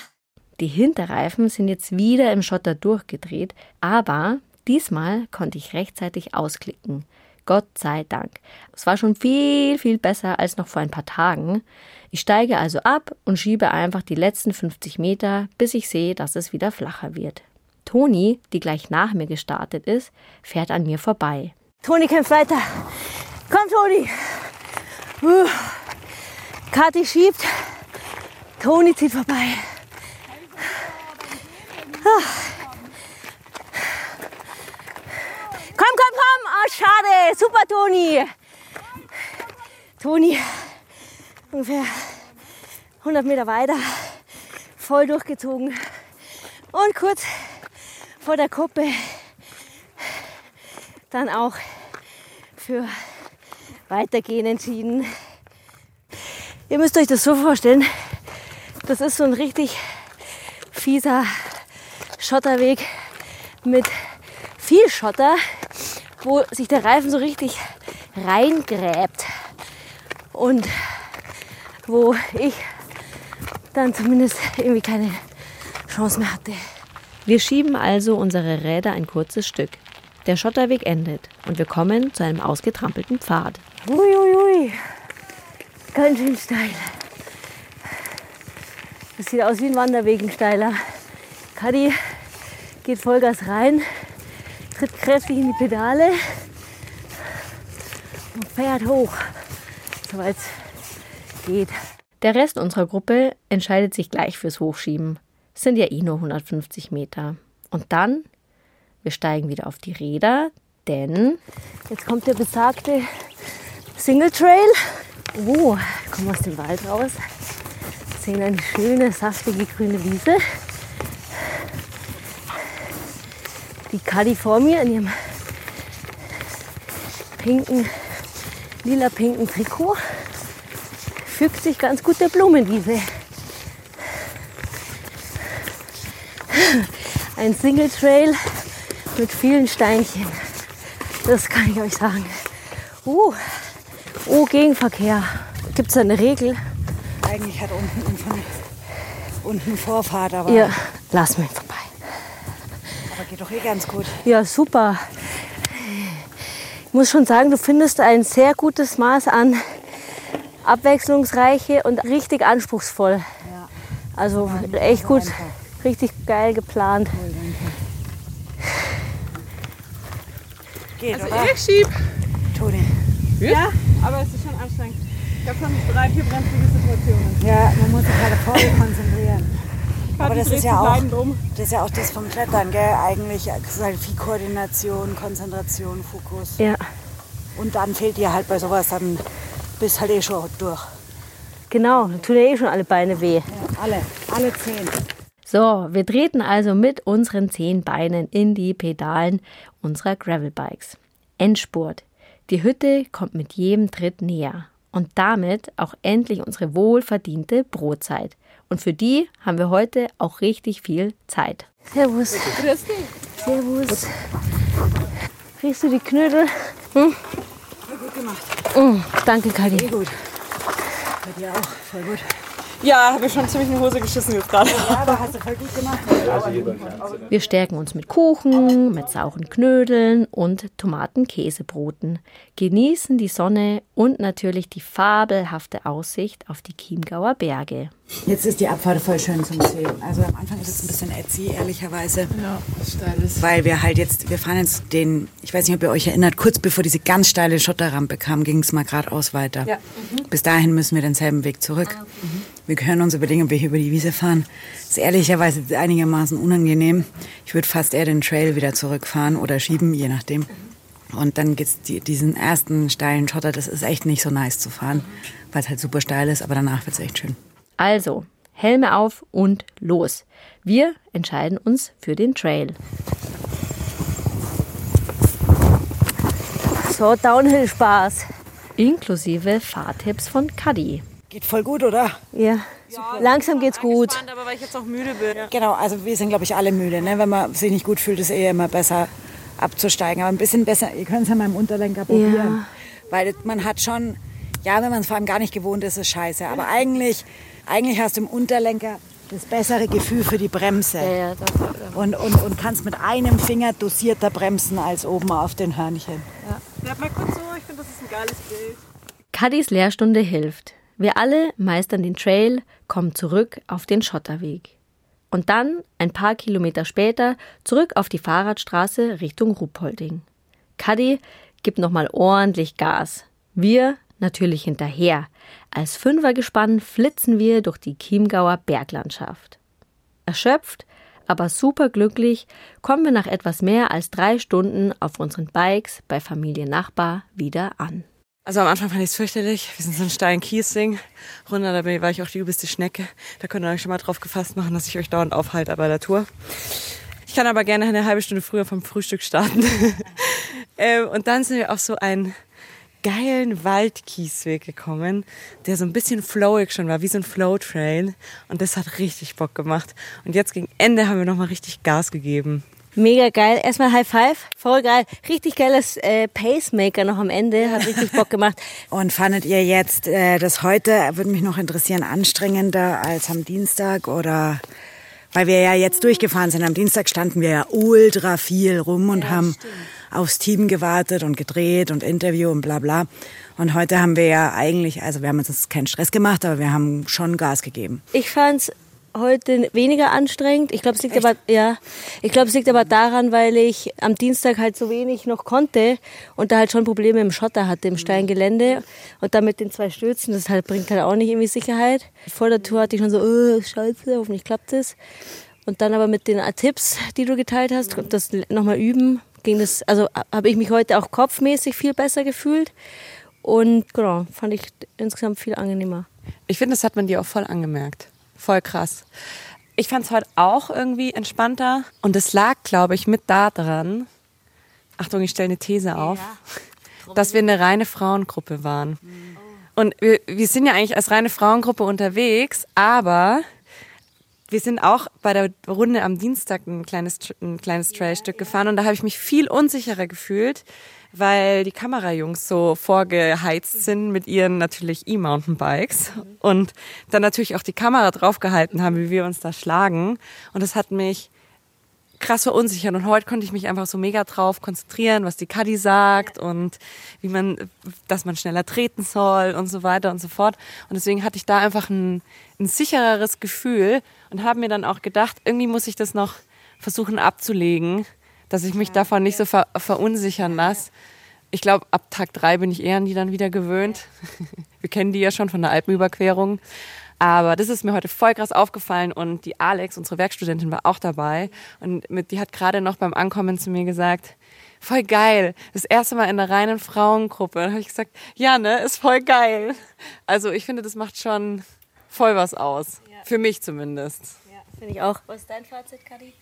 Speaker 2: Die Hinterreifen sind jetzt wieder im Schotter durchgedreht, aber diesmal konnte ich rechtzeitig ausklicken. Gott sei Dank. Es war schon viel, viel besser als noch vor ein paar Tagen. Ich steige also ab und schiebe einfach die letzten 50 Meter, bis ich sehe, dass es wieder flacher wird. Toni, die gleich nach mir gestartet ist, fährt an mir vorbei. Toni kämpft weiter. Komm, Toni. Uh. Kathi schiebt. Toni zieht vorbei. Ah. Komm, komm, komm. Oh, schade. Super, Toni. Toni, ungefähr 100 Meter weiter, voll durchgezogen. Und kurz vor der Kuppe dann auch für Weitergehen entschieden. Ihr müsst euch das so vorstellen, das ist so ein richtig fieser Schotterweg mit viel Schotter, wo sich der Reifen so richtig reingräbt und wo ich dann zumindest irgendwie keine Chance mehr hatte.
Speaker 5: Wir schieben also unsere Räder ein kurzes Stück. Der Schotterweg endet und wir kommen zu einem ausgetrampelten Pfad.
Speaker 2: Uiuiui, ui. ganz schön steil. Das sieht aus wie ein Wanderweg, ein steiler. Kadi geht Vollgas rein, tritt kräftig in die Pedale und fährt hoch, soweit es geht.
Speaker 5: Der Rest unserer Gruppe entscheidet sich gleich fürs Hochschieben. Es sind ja eh nur 150 Meter. Und dann, wir steigen wieder auf die Räder, denn
Speaker 2: Jetzt kommt der besagte Single Trail. Oh, wir kommen aus dem Wald raus. Sehen eine schöne, saftige grüne Wiese. Die Kadi vor mir in ihrem pinken, lila-pinken Trikot fügt sich ganz gut der Blumenwiese. Ein Single Trail mit vielen Steinchen. Das kann ich euch sagen. Uh, oh, Gegenverkehr. Gibt es da eine Regel?
Speaker 3: Eigentlich hat unten, unten Vorfahrt, aber,
Speaker 2: Ja, lass mich vorbei.
Speaker 3: Aber geht doch eh ganz gut.
Speaker 2: Ja, super. Ich muss schon sagen, du findest ein sehr gutes Maß an abwechslungsreiche und richtig anspruchsvoll.
Speaker 3: Ja.
Speaker 2: Also echt gut,
Speaker 3: einfach.
Speaker 2: richtig geil geplant.
Speaker 3: Geht,
Speaker 4: Also
Speaker 3: oder?
Speaker 4: ich schieb.
Speaker 3: Toni.
Speaker 4: Ja, aber es ist schon anstrengend. Ich habe schon drei, vier brenzlige Situationen.
Speaker 3: Ja, man muss sich halt voll konzentrieren. Aber das ist ja auch, das ist ja auch das vom Klettern, gell? Eigentlich ist halt viel Koordination, Konzentration, Fokus.
Speaker 2: Ja,
Speaker 3: Und dann fehlt dir halt bei sowas, dann bist halt eh schon durch.
Speaker 2: genau. Da tun ja eh schon alle Beine weh.
Speaker 3: Ja, alle, alle zehn.
Speaker 5: So, wir treten also mit unseren zehn Beinen in die Pedalen unserer Gravelbikes. Endspurt. Die Hütte kommt mit jedem Tritt näher. Und damit auch endlich unsere wohlverdiente Brotzeit. Und für die haben wir heute auch richtig viel Zeit.
Speaker 2: Servus.
Speaker 4: Grüß dich.
Speaker 2: Servus. Riechst du die Knödel?
Speaker 3: Gut gemacht.
Speaker 2: Mm, danke,
Speaker 3: Eh
Speaker 2: Kadi.
Speaker 3: gut. Bei dir auch, voll gut.
Speaker 4: Ja, habe ich schon ziemlich in die Hose geschissen jetzt gerade.
Speaker 3: Ja, aber hast du voll gut gemacht.
Speaker 5: Wir stärken uns mit Kuchen, mit sauren Knödeln und Tomaten-Käsebroten, genießen die Sonne und natürlich die fabelhafte Aussicht auf die Chiemgauer Berge.
Speaker 3: Jetzt ist die Abfahrt voll schön zum See. Also am Anfang ist es ein bisschen ätzy, ehrlicherweise.
Speaker 4: Ja, was steil ist.
Speaker 3: Weil wir halt jetzt, wir fahren jetzt den, ich weiß nicht, ob ihr euch erinnert, kurz bevor diese ganz steile Schotterrampe kam, ging es mal geradeaus weiter.
Speaker 4: Ja.
Speaker 3: Bis dahin müssen wir denselben Weg zurück. Wir können uns überlegen, ob wir hier über die Wiese fahren. Das ist ehrlicherweise einigermaßen unangenehm. Ich würde fast eher den Trail wieder zurückfahren oder schieben, je nachdem. Und dann geht's die, diesen ersten steilen Schotter, das ist echt nicht so nice zu fahren, weil es halt super steil ist, aber danach wird's echt schön.
Speaker 5: Also, Helme auf und los. Wir entscheiden uns für den Trail.
Speaker 2: So, Downhill-Spaß.
Speaker 5: Inklusive Fahrtipps von Cuddy.
Speaker 3: Geht voll gut, oder?
Speaker 2: Ja. Langsam geht's gut.
Speaker 4: Aber weil ich jetzt auch müde bin.
Speaker 3: Genau, also wir sind, glaube ich, alle müde. Ne? Wenn man sich nicht gut fühlt, ist eher immer besser abzusteigen. Aber ein bisschen besser, ihr könnt es ja mal im Unterlenker probieren. Weil man hat schon, ja, wenn man es vor allem gar nicht gewohnt ist, ist es scheiße. Aber eigentlich, eigentlich hast du im Unterlenker das bessere Gefühl für die Bremse.
Speaker 2: Ja, das,
Speaker 3: Und, und, und kannst mit einem Finger dosierter bremsen als oben auf den Hörnchen.
Speaker 4: Bleib mal kurz so, ich finde, das ist ein geiles Bild.
Speaker 5: Cuddys Lehrstunde hilft. Wir alle meistern den Trail, kommen zurück auf den Schotterweg. Und dann, ein paar Kilometer später, zurück auf die Fahrradstraße Richtung Ruhpolding. Cuddy
Speaker 6: gibt nochmal ordentlich Gas. Wir natürlich hinterher. Als Fünfergespann flitzen wir durch die Chiemgauer Berglandschaft. Erschöpft, aber superglücklich kommen wir nach etwas mehr als drei Stunden auf unseren Bikes bei Familie Nachbar wieder an.
Speaker 4: Also am Anfang fand ich es fürchterlich. Wir sind so ein steilen Kiesding runter, da war ich auch die übelste Schnecke. Da könnt ihr euch schon mal drauf gefasst machen, dass ich euch dauernd aufhalte bei der Tour. Ich kann aber gerne eine halbe Stunde früher vom Frühstück starten. ähm, und dann sind wir auf so einen geilen Waldkiesweg gekommen, der so ein bisschen flowig schon war, wie so ein Flow-Trail. Und das hat richtig Bock gemacht. Und jetzt gegen Ende haben wir nochmal richtig Gas gegeben.
Speaker 2: Mega geil. Erstmal High Five. Voll geil. Richtig geiles äh, Pacemaker noch am Ende. Hat richtig Bock gemacht.
Speaker 3: Und fandet ihr jetzt äh, das heute, würde mich noch interessieren, anstrengender als am Dienstag oder weil wir ja jetzt durchgefahren sind. Am Dienstag standen wir ja ultra viel rum und ja, haben stimmt. aufs Team gewartet und gedreht und Interview und bla bla. Und heute haben wir ja eigentlich, also wir haben uns keinen Stress gemacht, aber wir haben schon Gas gegeben.
Speaker 2: Ich fand's heute weniger anstrengend. Ich glaube, es liegt Echt? aber ja, ich glaube, es liegt aber daran, weil ich am Dienstag halt so wenig noch konnte und da halt schon Probleme im Schotter hatte im Steingelände und dann mit den zwei Stürzen, das halt bringt halt auch nicht irgendwie Sicherheit. Vor der Tour hatte ich schon so, oh, Scheiße, hoffentlich klappt das. Und dann aber mit den Tipps, die du geteilt hast, und das nochmal üben, ging das, also habe ich mich heute auch kopfmäßig viel besser gefühlt und genau, fand ich insgesamt viel angenehmer.
Speaker 4: Ich finde, das hat man dir auch voll angemerkt. Voll krass. Ich fand es heute auch irgendwie entspannter. Und es lag, glaube ich, mit daran, Achtung, ich stelle eine These auf, ja. dass wir eine reine Frauengruppe waren. Mhm. Und wir, wir sind ja eigentlich als reine Frauengruppe unterwegs, aber wir sind auch bei der Runde am Dienstag ein kleines, ein kleines Trailstück gefahren und da habe ich mich viel unsicherer gefühlt, weil die Kamerajungs so vorgeheizt sind mit ihren natürlich E-Mountainbikes und dann natürlich auch die Kamera draufgehalten haben, wie wir uns da schlagen. Und das hat mich krass verunsichert. Und heute konnte ich mich einfach so mega drauf konzentrieren, was die Caddy sagt und wie man, dass man schneller treten soll und so weiter und so fort. Und deswegen hatte ich da einfach ein, ein sichereres Gefühl und habe mir dann auch gedacht, irgendwie muss ich das noch versuchen abzulegen dass ich mich davon nicht so ver verunsichern lasse. Ich glaube, ab Tag drei bin ich eher an die dann wieder gewöhnt. Wir kennen die ja schon von der Alpenüberquerung. Aber das ist mir heute voll krass aufgefallen und die Alex, unsere Werkstudentin, war auch dabei und mit, die hat gerade noch beim Ankommen zu mir gesagt, voll geil, das erste Mal in einer reinen Frauengruppe. Da habe ich gesagt, ja, ne, ist voll geil. Also ich finde, das macht schon voll was aus. Ja. Für mich zumindest.
Speaker 2: Ja, finde ich auch. Was ist dein Fazit, Kadi?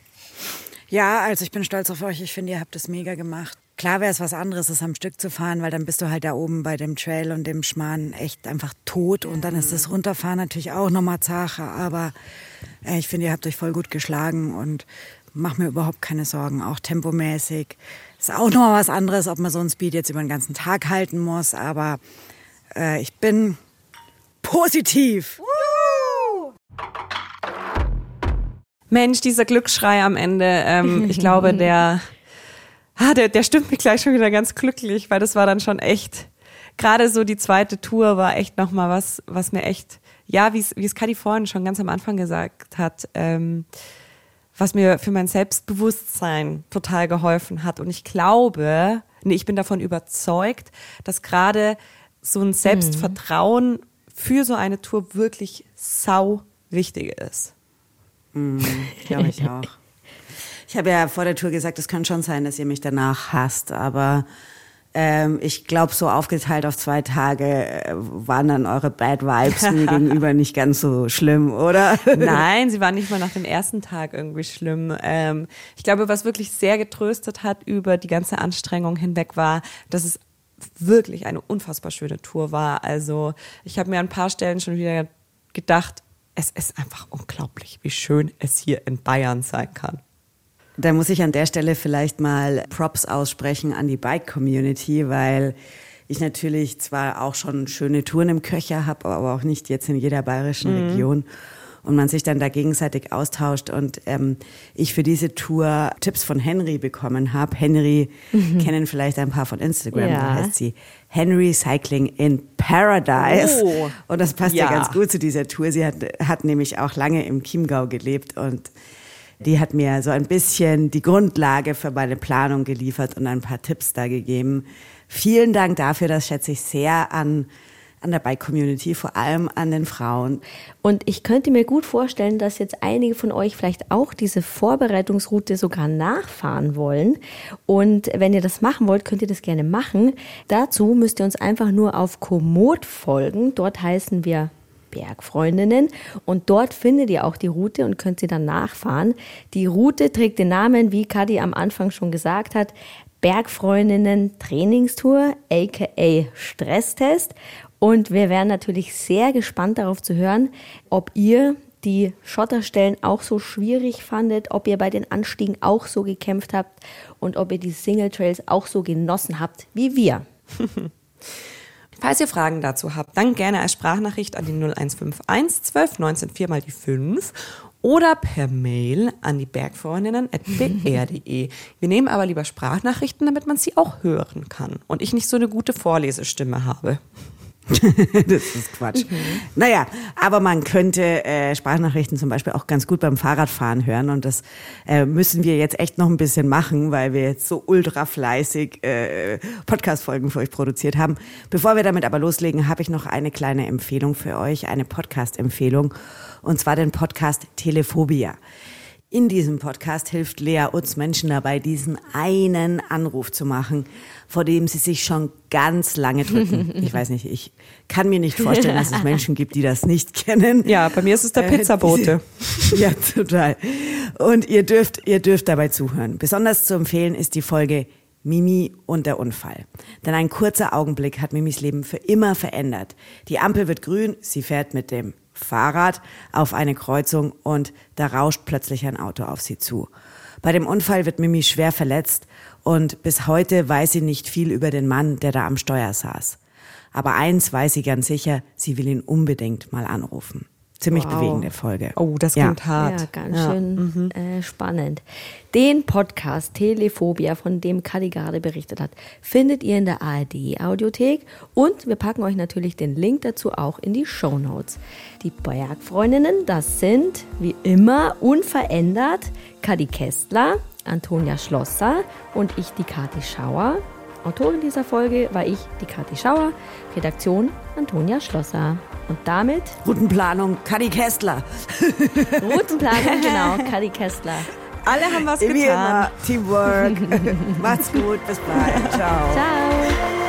Speaker 3: Ja, also ich bin stolz auf euch. Ich finde, ihr habt es mega gemacht. Klar wäre es was anderes, es am Stück zu fahren, weil dann bist du halt da oben bei dem Trail und dem Schmarrn echt einfach tot. Und dann ist das Runterfahren natürlich auch nochmal Sache. Aber äh, ich finde, ihr habt euch voll gut geschlagen und mach mir überhaupt keine Sorgen. Auch tempomäßig. Ist auch nochmal was anderes, ob man so einen Speed jetzt über den ganzen Tag halten muss. Aber äh, ich bin positiv.
Speaker 4: Mensch, dieser Glücksschrei am Ende, ähm, ich glaube, der, ah, der, der stimmt mich gleich schon wieder ganz glücklich, weil das war dann schon echt, gerade so die zweite Tour war echt nochmal was, was mir echt, ja, wie es, wie es Kadi vorhin schon ganz am Anfang gesagt hat, ähm, was mir für mein Selbstbewusstsein total geholfen hat. Und ich glaube, nee, ich bin davon überzeugt, dass gerade so ein Selbstvertrauen für so eine Tour wirklich sau wichtig ist.
Speaker 3: Mhm, Glaube ich auch. Ich habe ja vor der Tour gesagt, es kann schon sein, dass ihr mich danach hasst, aber ähm, ich glaube, so aufgeteilt auf zwei Tage äh, waren dann eure Bad Vibes mir gegenüber nicht ganz so schlimm, oder?
Speaker 4: Nein, sie waren nicht mal nach dem ersten Tag irgendwie schlimm. Ähm, ich glaube, was wirklich sehr getröstet hat über die ganze Anstrengung hinweg war, dass es wirklich eine unfassbar schöne Tour war. Also ich habe mir an ein paar Stellen schon wieder gedacht, es ist einfach unglaublich, wie schön es hier in Bayern sein kann.
Speaker 3: Da muss ich an der Stelle vielleicht mal Props aussprechen an die Bike-Community, weil ich natürlich zwar auch schon schöne Touren im Köcher habe, aber auch nicht jetzt in jeder bayerischen mhm. Region und man sich dann da gegenseitig austauscht und ähm, ich für diese Tour Tipps von Henry bekommen habe. Henry mhm. kennen vielleicht ein paar von Instagram, ja. da heißt sie Henry Cycling in Paradise. Oh. Und das passt ja. ja. ganz gut zu dieser Tour. Sie hat, hat nämlich auch lange im Chiemgau gelebt und die hat mir so ein bisschen die Grundlage für meine Planung geliefert und ein paar Tipps da gegeben, Vielen Dank dafür, das schätze ich sehr an an der Bike-Community, vor allem an den Frauen.
Speaker 2: Und ich könnte mir gut vorstellen, dass jetzt einige von euch vielleicht auch diese Vorbereitungsroute sogar nachfahren wollen. Und wenn ihr das machen wollt, könnt ihr das gerne machen. Dazu müsst ihr uns einfach nur auf Komoot folgen. Dort heißen wir Bergfreundinnen und dort findet ihr auch die Route und könnt sie dann nachfahren. Die Route trägt den Namen, wie Kadi am Anfang schon gesagt hat, Bergfreundinnen Trainingstour, aka Stresstest. Und wir wären natürlich sehr gespannt darauf zu hören, ob ihr die Schotterstellen auch so schwierig fandet, ob ihr bei den Anstiegen auch so gekämpft habt und ob ihr die Single Trails auch so genossen habt wie wir.
Speaker 4: Falls ihr Fragen dazu habt, dann gerne als Sprachnachricht an die 0151 12 19 4 mal die 5 oder per Mail an die Bergfreundinnen.br.de. Wir nehmen aber lieber Sprachnachrichten, damit man sie auch hören kann und ich nicht so eine gute Vorlesestimme habe.
Speaker 3: das ist Quatsch. Mhm. Naja, aber man könnte äh, Sprachnachrichten zum Beispiel auch ganz gut beim Fahrradfahren hören und das äh, müssen wir jetzt echt noch ein bisschen machen, weil wir jetzt so ultra fleißig äh, Podcast-Folgen für euch produziert haben. Bevor wir damit aber loslegen, habe ich noch eine kleine Empfehlung für euch, eine Podcast-Empfehlung und zwar den Podcast Telephobia. In diesem Podcast hilft Lea uns Menschen dabei, diesen einen Anruf zu machen, vor dem sie sich schon ganz lange drücken. Ich weiß nicht, ich kann mir nicht vorstellen, dass es Menschen gibt, die das nicht kennen.
Speaker 4: Ja, bei mir ist es der äh, Pizzabote.
Speaker 3: ja, total. Und ihr dürft, ihr dürft dabei zuhören. Besonders zu empfehlen ist die Folge Mimi und der Unfall. Denn ein kurzer Augenblick hat Mimis Leben für immer verändert. Die Ampel wird grün, sie fährt mit dem Fahrrad auf eine Kreuzung und da rauscht plötzlich ein Auto auf sie zu. Bei dem Unfall wird Mimi schwer verletzt und bis heute weiß sie nicht viel über den Mann, der da am Steuer saß. Aber eins weiß sie ganz sicher, sie will ihn unbedingt mal anrufen. Ziemlich wow. bewegende Folge.
Speaker 4: Oh, das klingt ja. hart.
Speaker 2: Ja, ganz ja. schön mhm. äh, spannend. Den Podcast Telephobia, von dem Kadi gerade berichtet hat, findet ihr in der ARD Audiothek und wir packen euch natürlich den Link dazu auch in die Show Notes. Die Bergfreundinnen, das sind wie immer unverändert Kadi Kästler, Antonia Schlosser und ich, die Kati Schauer. Autorin dieser Folge war ich, die Kathi Schauer, Redaktion Antonia Schlosser. Und damit.
Speaker 3: Routenplanung, Kadi Kästler.
Speaker 2: Routenplanung, genau, Kadi Kästler.
Speaker 4: Alle haben was Wie getan.
Speaker 3: Immer, Teamwork. Macht's gut, bis bald. Ciao.
Speaker 2: Ciao.